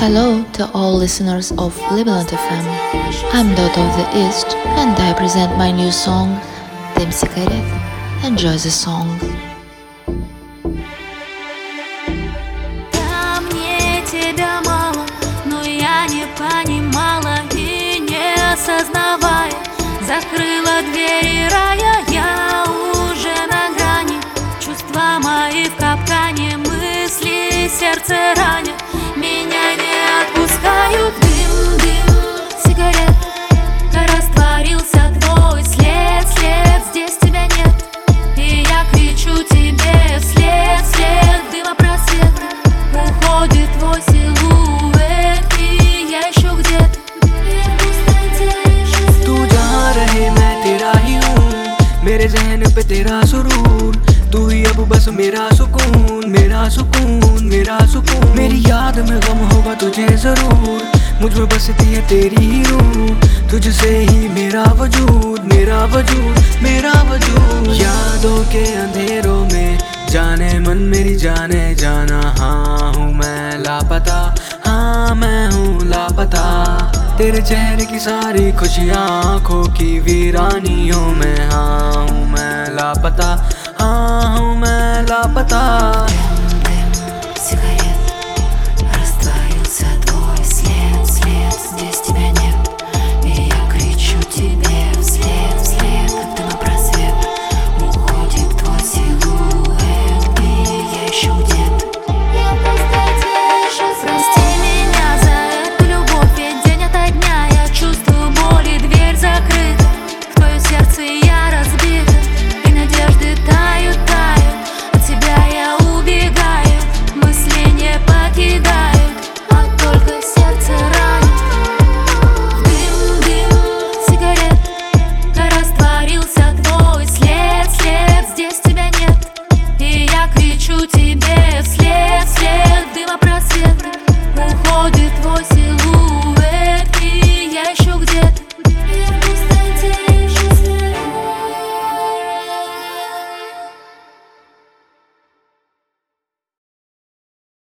Hello to all listeners of Liberland FM. I'm Dot of the East and I present my new song, Temsikaret. Enjoy the song. закрыла двери рая, я уже на грани. Чувства мои в капкане, мысли, сердце рай. मेरे जहन पे तेरा सुरूर तू ही अब बस मेरा सुकून मेरा सुकून मेरा सुकून। मेरी याद में गम होगा तुझे ज़रूर। मुझमें बसती है तेरी ही रूह। तुझसे ही मेरा वजूद मेरा वजूद मेरा वजूद। यादों के अंधेरों में जाने मन मेरी जाने जाना। हाँ हूँ मैं लापता हाँ मैं हूँ लापता। तेरे चेहरे की सारी खुशियाँ आँखों की वीरानियों में हाँ। लापता। हाँ हूँ मैं लापता। уходит восемь.